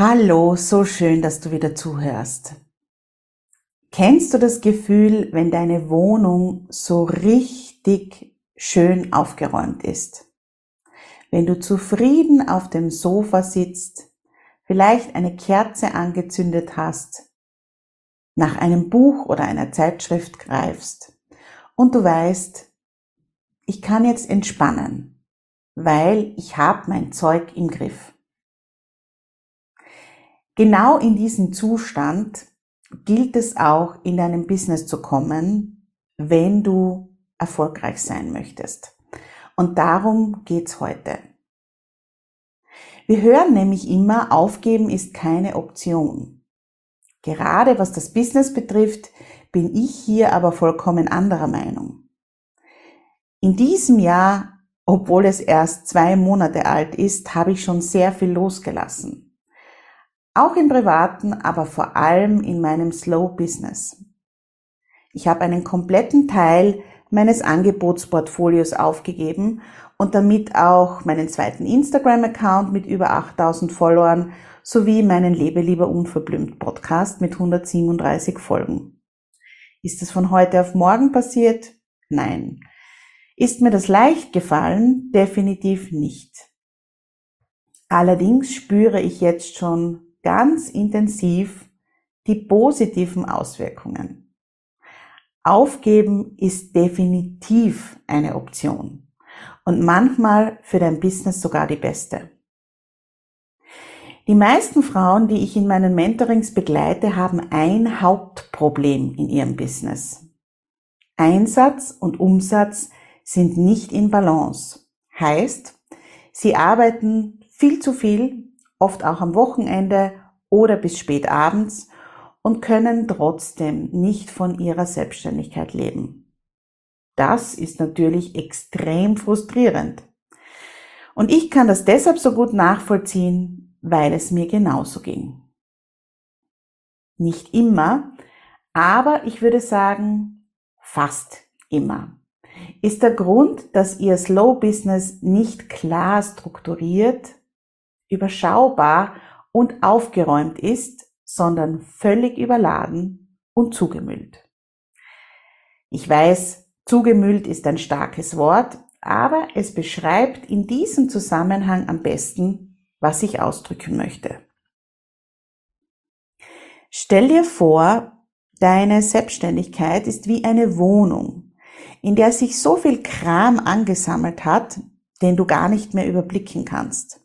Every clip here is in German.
Hallo, so schön, dass du wieder zuhörst. Kennst du das Gefühl, wenn deine Wohnung so richtig schön aufgeräumt ist? Wenn du zufrieden auf dem Sofa sitzt, vielleicht eine Kerze angezündet hast, nach einem Buch oder einer Zeitschrift greifst und du weißt, ich kann jetzt entspannen, weil ich habe mein Zeug im Griff. Genau in diesen Zustand gilt es auch in deinem Business zu kommen, wenn du erfolgreich sein möchtest. Und darum geht's heute. Wir hören nämlich immer, aufgeben ist keine Option. Gerade was das Business betrifft, bin ich hier aber vollkommen anderer Meinung. In diesem Jahr, obwohl es erst zwei Monate alt ist, habe ich schon sehr viel losgelassen. Auch im privaten, aber vor allem in meinem Slow Business. Ich habe einen kompletten Teil meines Angebotsportfolios aufgegeben und damit auch meinen zweiten Instagram-Account mit über 8000 Followern sowie meinen Lebe lieber unverblümt Podcast mit 137 Folgen. Ist es von heute auf morgen passiert? Nein. Ist mir das leicht gefallen? Definitiv nicht. Allerdings spüre ich jetzt schon ganz intensiv die positiven Auswirkungen. Aufgeben ist definitiv eine Option und manchmal für dein Business sogar die beste. Die meisten Frauen, die ich in meinen Mentorings begleite, haben ein Hauptproblem in ihrem Business. Einsatz und Umsatz sind nicht in Balance. Heißt, sie arbeiten viel zu viel oft auch am Wochenende oder bis spät abends und können trotzdem nicht von ihrer Selbstständigkeit leben. Das ist natürlich extrem frustrierend. Und ich kann das deshalb so gut nachvollziehen, weil es mir genauso ging. Nicht immer, aber ich würde sagen, fast immer. Ist der Grund, dass Ihr Slow Business nicht klar strukturiert überschaubar und aufgeräumt ist, sondern völlig überladen und zugemüllt. Ich weiß, zugemüllt ist ein starkes Wort, aber es beschreibt in diesem Zusammenhang am besten, was ich ausdrücken möchte. Stell dir vor, deine Selbstständigkeit ist wie eine Wohnung, in der sich so viel Kram angesammelt hat, den du gar nicht mehr überblicken kannst.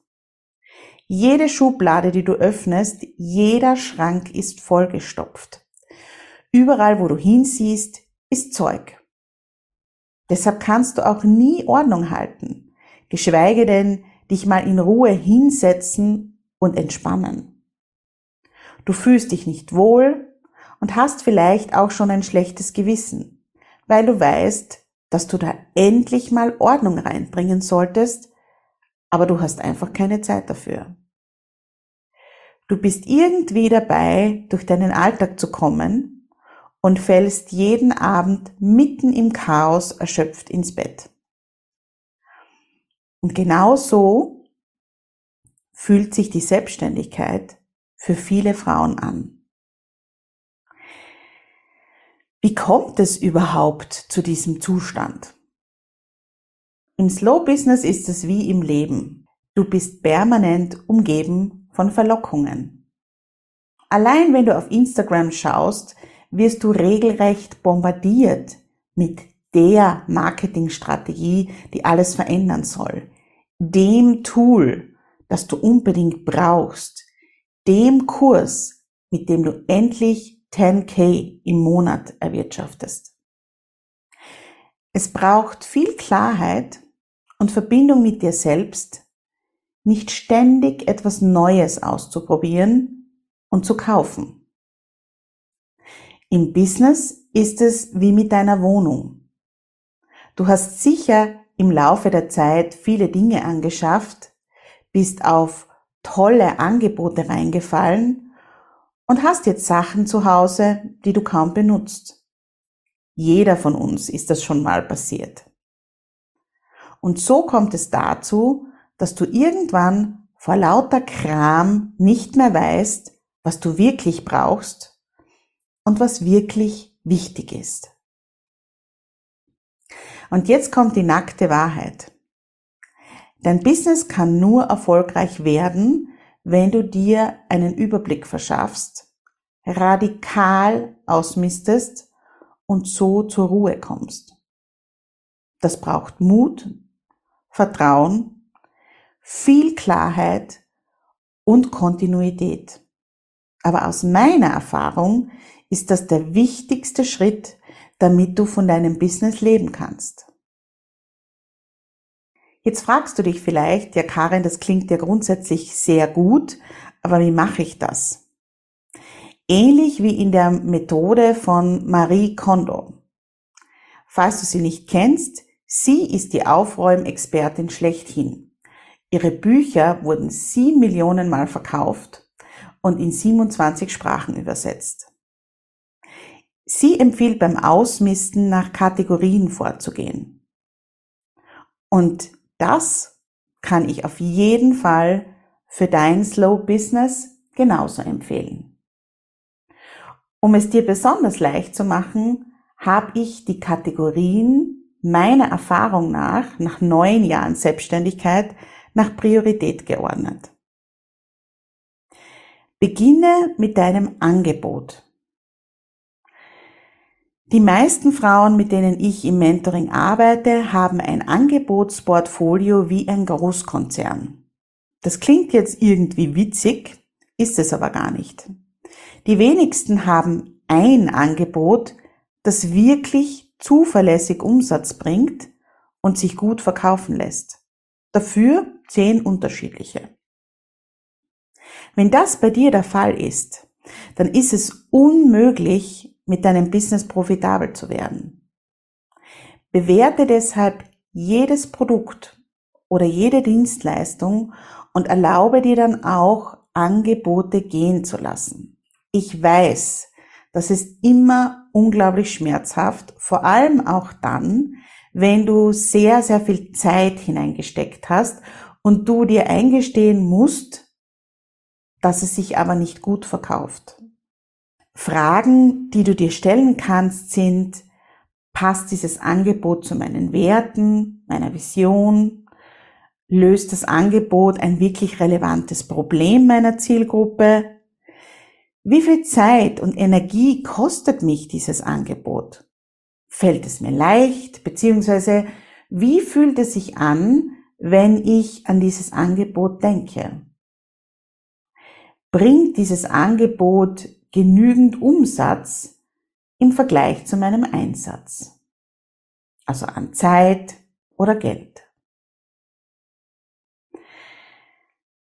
Jede Schublade, die du öffnest, jeder Schrank ist vollgestopft. Überall, wo du hinsiehst, ist Zeug. Deshalb kannst du auch nie Ordnung halten, geschweige denn dich mal in Ruhe hinsetzen und entspannen. Du fühlst dich nicht wohl und hast vielleicht auch schon ein schlechtes Gewissen, weil du weißt, dass du da endlich mal Ordnung reinbringen solltest aber du hast einfach keine Zeit dafür. Du bist irgendwie dabei, durch deinen Alltag zu kommen und fällst jeden Abend mitten im Chaos erschöpft ins Bett. Und genau so fühlt sich die Selbstständigkeit für viele Frauen an. Wie kommt es überhaupt zu diesem Zustand? Im Slow Business ist es wie im Leben. Du bist permanent umgeben von Verlockungen. Allein wenn du auf Instagram schaust, wirst du regelrecht bombardiert mit der Marketingstrategie, die alles verändern soll, dem Tool, das du unbedingt brauchst, dem Kurs, mit dem du endlich 10k im Monat erwirtschaftest. Es braucht viel Klarheit und Verbindung mit dir selbst, nicht ständig etwas Neues auszuprobieren, und zu kaufen. Im Business ist es wie mit deiner Wohnung. Du hast sicher im Laufe der Zeit viele Dinge angeschafft, bist auf tolle Angebote reingefallen und hast jetzt Sachen zu Hause, die du kaum benutzt. Jeder von uns ist das schon mal passiert. Und so kommt es dazu, dass du irgendwann vor lauter Kram nicht mehr weißt, was du wirklich brauchst und was wirklich wichtig ist. Und jetzt kommt die nackte Wahrheit. Dein Business kann nur erfolgreich werden, wenn du dir einen Überblick verschaffst, radikal ausmistest und so zur Ruhe kommst. Das braucht Mut, Vertrauen, viel Klarheit und Kontinuität. Aber aus meiner Erfahrung ist das der wichtigste Schritt, damit du von deinem Business leben kannst. Jetzt fragst du dich vielleicht, ja Karin, das klingt ja grundsätzlich sehr gut, aber wie mache ich das? Ähnlich wie in der Methode von Marie Kondo. Falls du sie nicht kennst, sie ist die Aufräumexpertin schlechthin. Ihre Bücher wurden sieben Millionen Mal verkauft und in 27 Sprachen übersetzt. Sie empfiehlt beim Ausmisten nach Kategorien vorzugehen. Und das kann ich auf jeden Fall für dein Slow Business genauso empfehlen. Um es dir besonders leicht zu machen, habe ich die Kategorien meiner Erfahrung nach, nach neun Jahren Selbstständigkeit, nach Priorität geordnet. Beginne mit deinem Angebot. Die meisten Frauen, mit denen ich im Mentoring arbeite, haben ein Angebotsportfolio wie ein Großkonzern. Das klingt jetzt irgendwie witzig, ist es aber gar nicht. Die wenigsten haben ein Angebot, das wirklich zuverlässig Umsatz bringt und sich gut verkaufen lässt. Dafür zehn unterschiedliche. Wenn das bei dir der Fall ist, dann ist es unmöglich, mit deinem Business profitabel zu werden. Bewerte deshalb jedes Produkt oder jede Dienstleistung und erlaube dir dann auch Angebote gehen zu lassen. Ich weiß, das ist immer unglaublich schmerzhaft, vor allem auch dann, wenn du sehr, sehr viel Zeit hineingesteckt hast und du dir eingestehen musst, dass es sich aber nicht gut verkauft. Fragen, die du dir stellen kannst, sind, passt dieses Angebot zu meinen Werten, meiner Vision? Löst das Angebot ein wirklich relevantes Problem meiner Zielgruppe? Wie viel Zeit und Energie kostet mich dieses Angebot? Fällt es mir leicht, beziehungsweise wie fühlt es sich an, wenn ich an dieses Angebot denke? bringt dieses Angebot genügend Umsatz im Vergleich zu meinem Einsatz. Also an Zeit oder Geld.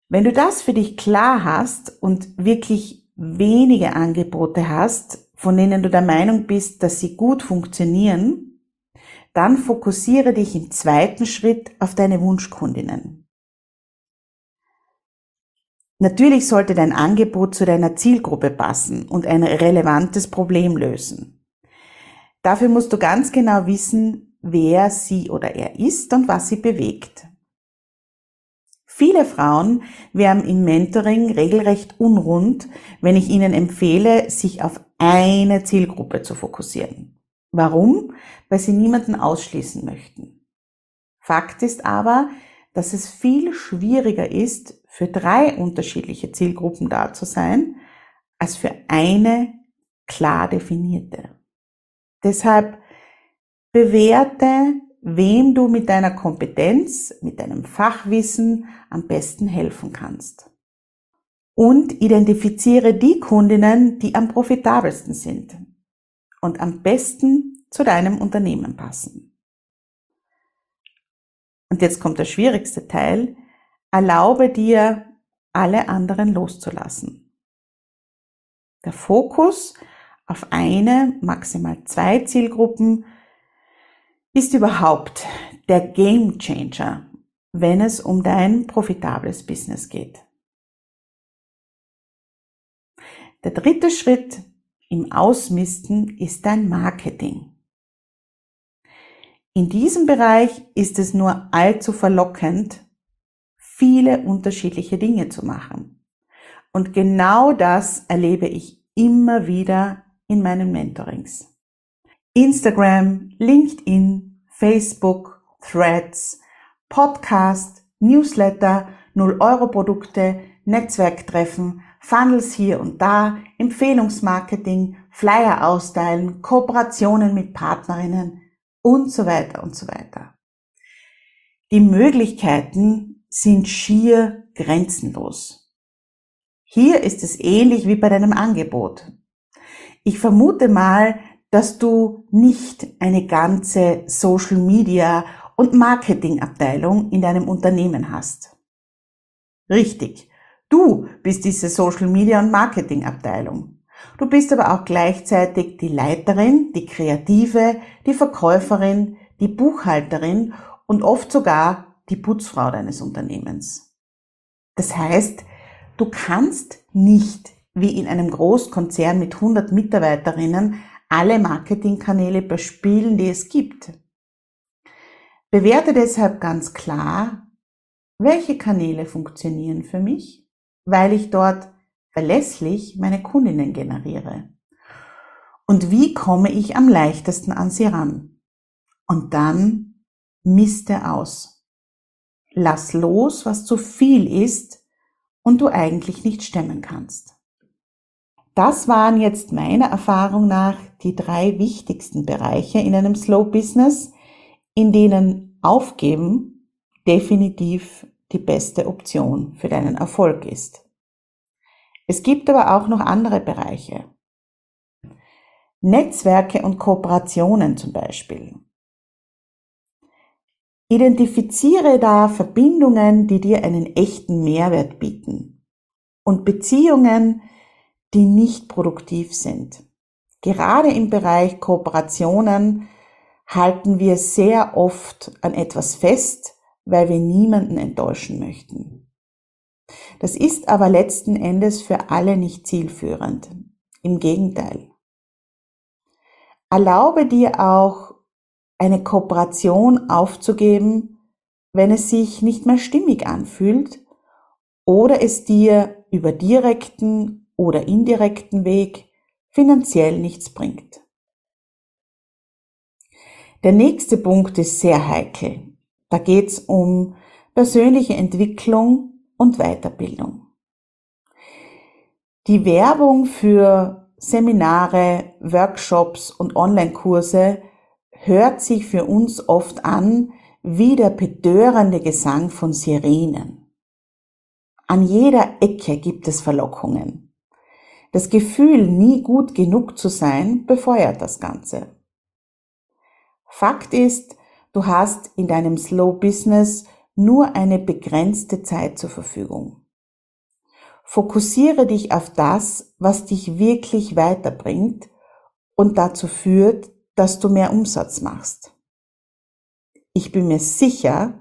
Wenn du das für dich klar hast und wirklich wenige Angebote hast, von denen du der Meinung bist, dass sie gut funktionieren, dann fokussiere dich im zweiten Schritt auf deine Wunschkundinnen. Natürlich sollte dein Angebot zu deiner Zielgruppe passen und ein relevantes Problem lösen. Dafür musst du ganz genau wissen, wer sie oder er ist und was sie bewegt. Viele Frauen werden im Mentoring regelrecht unrund, wenn ich ihnen empfehle, sich auf eine Zielgruppe zu fokussieren. Warum? Weil sie niemanden ausschließen möchten. Fakt ist aber, dass es viel schwieriger ist, für drei unterschiedliche Zielgruppen da zu sein, als für eine klar definierte. Deshalb bewerte, wem du mit deiner Kompetenz, mit deinem Fachwissen am besten helfen kannst. Und identifiziere die Kundinnen, die am profitabelsten sind und am besten zu deinem Unternehmen passen. Und jetzt kommt der schwierigste Teil. Erlaube dir, alle anderen loszulassen. Der Fokus auf eine, maximal zwei Zielgruppen ist überhaupt der Game Changer, wenn es um dein profitables Business geht. Der dritte Schritt im Ausmisten ist dein Marketing. In diesem Bereich ist es nur allzu verlockend, viele unterschiedliche Dinge zu machen. Und genau das erlebe ich immer wieder in meinen Mentorings. Instagram, LinkedIn, Facebook, Threads, Podcast, Newsletter, 0-Euro-Produkte, Netzwerktreffen, Funnels hier und da, Empfehlungsmarketing, Flyer austeilen, Kooperationen mit Partnerinnen und so weiter und so weiter. Die Möglichkeiten sind schier grenzenlos. Hier ist es ähnlich wie bei deinem Angebot. Ich vermute mal, dass du nicht eine ganze Social Media und Marketing Abteilung in deinem Unternehmen hast. Richtig. Du bist diese Social Media und Marketing Abteilung. Du bist aber auch gleichzeitig die Leiterin, die Kreative, die Verkäuferin, die Buchhalterin und oft sogar die Putzfrau deines Unternehmens. Das heißt, du kannst nicht wie in einem Großkonzern mit 100 Mitarbeiterinnen alle Marketingkanäle bespielen, die es gibt. Bewerte deshalb ganz klar, welche Kanäle funktionieren für mich, weil ich dort verlässlich meine Kundinnen generiere. Und wie komme ich am leichtesten an sie ran? Und dann miste aus. Lass los, was zu viel ist und du eigentlich nicht stemmen kannst. Das waren jetzt meiner Erfahrung nach die drei wichtigsten Bereiche in einem Slow Business, in denen Aufgeben definitiv die beste Option für deinen Erfolg ist. Es gibt aber auch noch andere Bereiche. Netzwerke und Kooperationen zum Beispiel. Identifiziere da Verbindungen, die dir einen echten Mehrwert bieten und Beziehungen, die nicht produktiv sind. Gerade im Bereich Kooperationen halten wir sehr oft an etwas fest, weil wir niemanden enttäuschen möchten. Das ist aber letzten Endes für alle nicht zielführend. Im Gegenteil. Erlaube dir auch eine Kooperation aufzugeben, wenn es sich nicht mehr stimmig anfühlt oder es dir über direkten oder indirekten Weg finanziell nichts bringt. Der nächste Punkt ist sehr heikel. Da geht es um persönliche Entwicklung und Weiterbildung. Die Werbung für Seminare, Workshops und Online-Kurse hört sich für uns oft an wie der betörende Gesang von Sirenen. An jeder Ecke gibt es Verlockungen. Das Gefühl, nie gut genug zu sein, befeuert das Ganze. Fakt ist, du hast in deinem Slow Business nur eine begrenzte Zeit zur Verfügung. Fokussiere dich auf das, was dich wirklich weiterbringt und dazu führt, dass du mehr Umsatz machst. Ich bin mir sicher,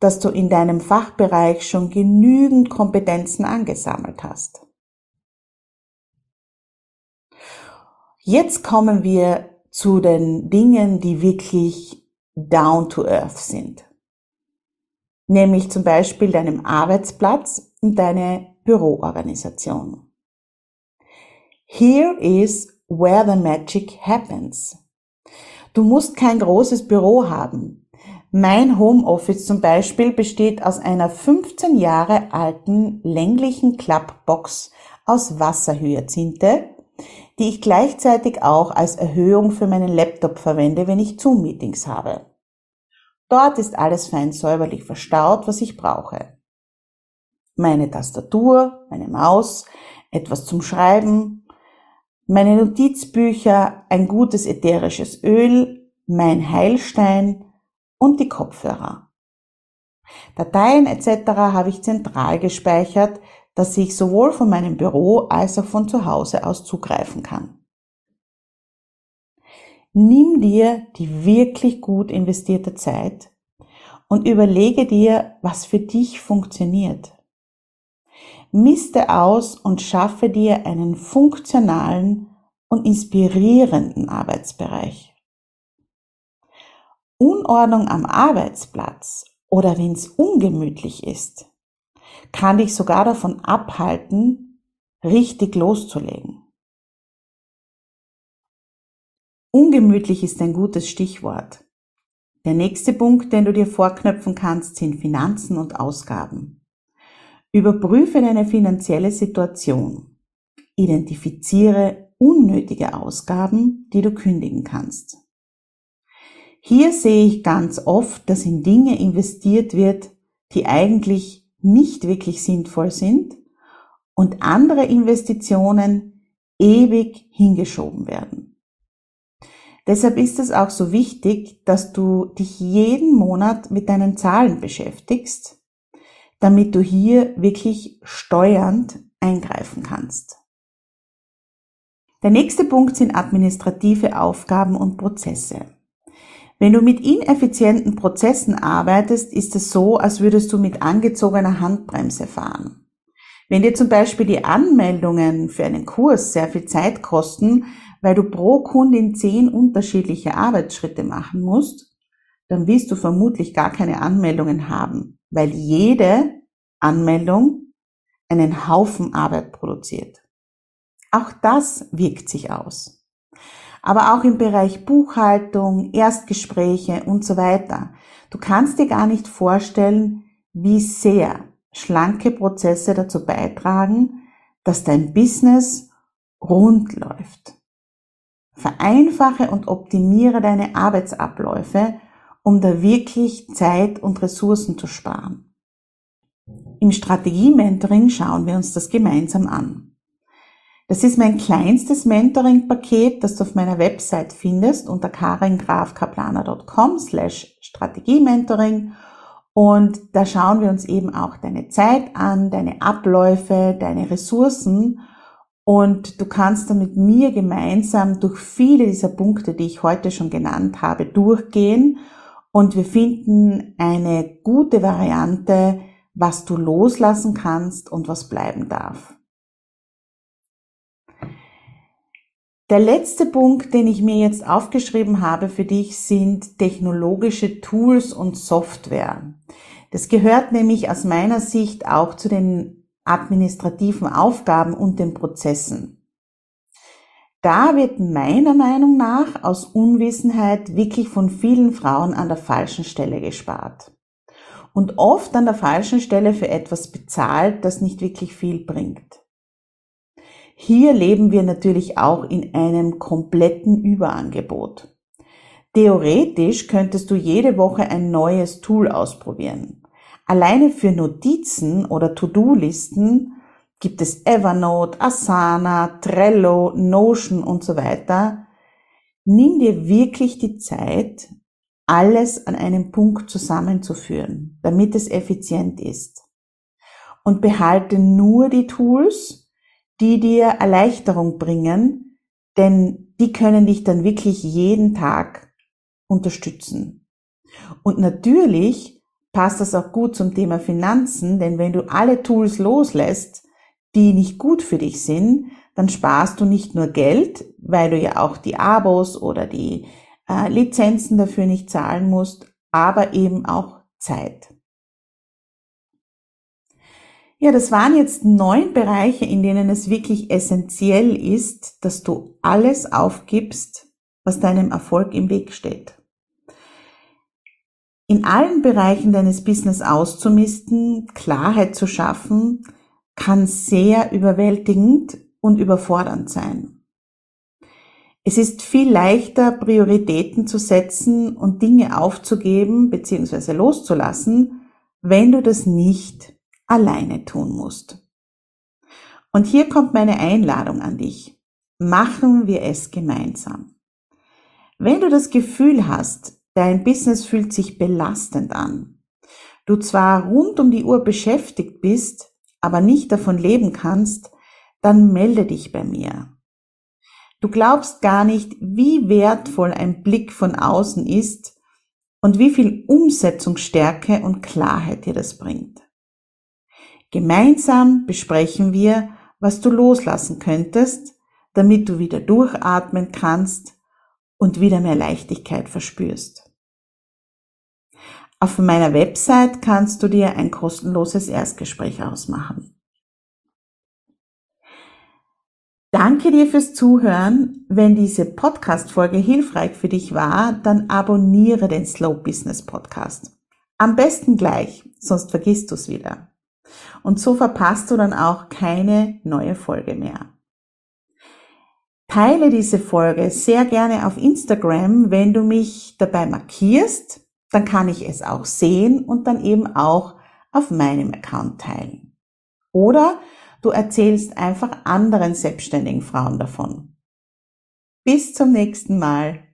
dass du in deinem Fachbereich schon genügend Kompetenzen angesammelt hast. Jetzt kommen wir zu den Dingen, die wirklich down to earth sind. Nämlich zum Beispiel deinem Arbeitsplatz und deine Büroorganisation. Here is where the magic happens. Du musst kein großes Büro haben. Mein Homeoffice zum Beispiel besteht aus einer 15 Jahre alten länglichen Klappbox aus Wasserhyazinthe, die ich gleichzeitig auch als Erhöhung für meinen Laptop verwende, wenn ich Zoom-Meetings habe. Dort ist alles fein säuberlich verstaut, was ich brauche. Meine Tastatur, meine Maus, etwas zum Schreiben, meine Notizbücher, ein gutes ätherisches Öl, mein Heilstein und die Kopfhörer. Dateien etc. habe ich zentral gespeichert, dass ich sowohl von meinem Büro als auch von zu Hause aus zugreifen kann. Nimm dir die wirklich gut investierte Zeit und überlege dir, was für dich funktioniert. Miste aus und schaffe dir einen funktionalen und inspirierenden Arbeitsbereich. Unordnung am Arbeitsplatz oder wenn es ungemütlich ist, kann dich sogar davon abhalten, richtig loszulegen. Ungemütlich ist ein gutes Stichwort. Der nächste Punkt, den du dir vorknöpfen kannst, sind Finanzen und Ausgaben. Überprüfe deine finanzielle Situation. Identifiziere unnötige Ausgaben, die du kündigen kannst. Hier sehe ich ganz oft, dass in Dinge investiert wird, die eigentlich nicht wirklich sinnvoll sind und andere Investitionen ewig hingeschoben werden. Deshalb ist es auch so wichtig, dass du dich jeden Monat mit deinen Zahlen beschäftigst, damit du hier wirklich steuernd eingreifen kannst. Der nächste Punkt sind administrative Aufgaben und Prozesse. Wenn du mit ineffizienten Prozessen arbeitest, ist es so, als würdest du mit angezogener Handbremse fahren. Wenn dir zum Beispiel die Anmeldungen für einen Kurs sehr viel Zeit kosten, weil du pro Kundin zehn unterschiedliche Arbeitsschritte machen musst, dann wirst du vermutlich gar keine Anmeldungen haben, weil jede Anmeldung einen Haufen Arbeit produziert. Auch das wirkt sich aus aber auch im Bereich Buchhaltung, Erstgespräche und so weiter. Du kannst dir gar nicht vorstellen, wie sehr schlanke Prozesse dazu beitragen, dass dein Business rund läuft. Vereinfache und optimiere deine Arbeitsabläufe, um da wirklich Zeit und Ressourcen zu sparen. Im Strategie-Mentoring schauen wir uns das gemeinsam an. Das ist mein kleinstes Mentoring-Paket, das du auf meiner Website findest unter karingrafkaplaner.com slash Strategie-Mentoring. Und da schauen wir uns eben auch deine Zeit an, deine Abläufe, deine Ressourcen. Und du kannst dann mit mir gemeinsam durch viele dieser Punkte, die ich heute schon genannt habe, durchgehen. Und wir finden eine gute Variante, was du loslassen kannst und was bleiben darf. Der letzte Punkt, den ich mir jetzt aufgeschrieben habe für dich, sind technologische Tools und Software. Das gehört nämlich aus meiner Sicht auch zu den administrativen Aufgaben und den Prozessen. Da wird meiner Meinung nach aus Unwissenheit wirklich von vielen Frauen an der falschen Stelle gespart. Und oft an der falschen Stelle für etwas bezahlt, das nicht wirklich viel bringt. Hier leben wir natürlich auch in einem kompletten Überangebot. Theoretisch könntest du jede Woche ein neues Tool ausprobieren. Alleine für Notizen oder To-Do-Listen gibt es Evernote, Asana, Trello, Notion und so weiter. Nimm dir wirklich die Zeit, alles an einem Punkt zusammenzuführen, damit es effizient ist. Und behalte nur die Tools, die dir Erleichterung bringen, denn die können dich dann wirklich jeden Tag unterstützen. Und natürlich passt das auch gut zum Thema Finanzen, denn wenn du alle Tools loslässt, die nicht gut für dich sind, dann sparst du nicht nur Geld, weil du ja auch die Abos oder die äh, Lizenzen dafür nicht zahlen musst, aber eben auch Zeit. Ja, das waren jetzt neun Bereiche, in denen es wirklich essentiell ist, dass du alles aufgibst, was deinem Erfolg im Weg steht. In allen Bereichen deines Business auszumisten, Klarheit zu schaffen, kann sehr überwältigend und überfordernd sein. Es ist viel leichter, Prioritäten zu setzen und Dinge aufzugeben bzw. loszulassen, wenn du das nicht alleine tun musst. Und hier kommt meine Einladung an dich. Machen wir es gemeinsam. Wenn du das Gefühl hast, dein Business fühlt sich belastend an, du zwar rund um die Uhr beschäftigt bist, aber nicht davon leben kannst, dann melde dich bei mir. Du glaubst gar nicht, wie wertvoll ein Blick von außen ist und wie viel Umsetzungsstärke und Klarheit dir das bringt. Gemeinsam besprechen wir, was du loslassen könntest, damit du wieder durchatmen kannst und wieder mehr Leichtigkeit verspürst. Auf meiner Website kannst du dir ein kostenloses Erstgespräch ausmachen. Danke dir fürs Zuhören. Wenn diese Podcast-Folge hilfreich für dich war, dann abonniere den Slow Business Podcast. Am besten gleich, sonst vergisst du es wieder. Und so verpasst du dann auch keine neue Folge mehr. Teile diese Folge sehr gerne auf Instagram, wenn du mich dabei markierst, dann kann ich es auch sehen und dann eben auch auf meinem Account teilen. Oder Du erzählst einfach anderen selbstständigen Frauen davon. Bis zum nächsten Mal.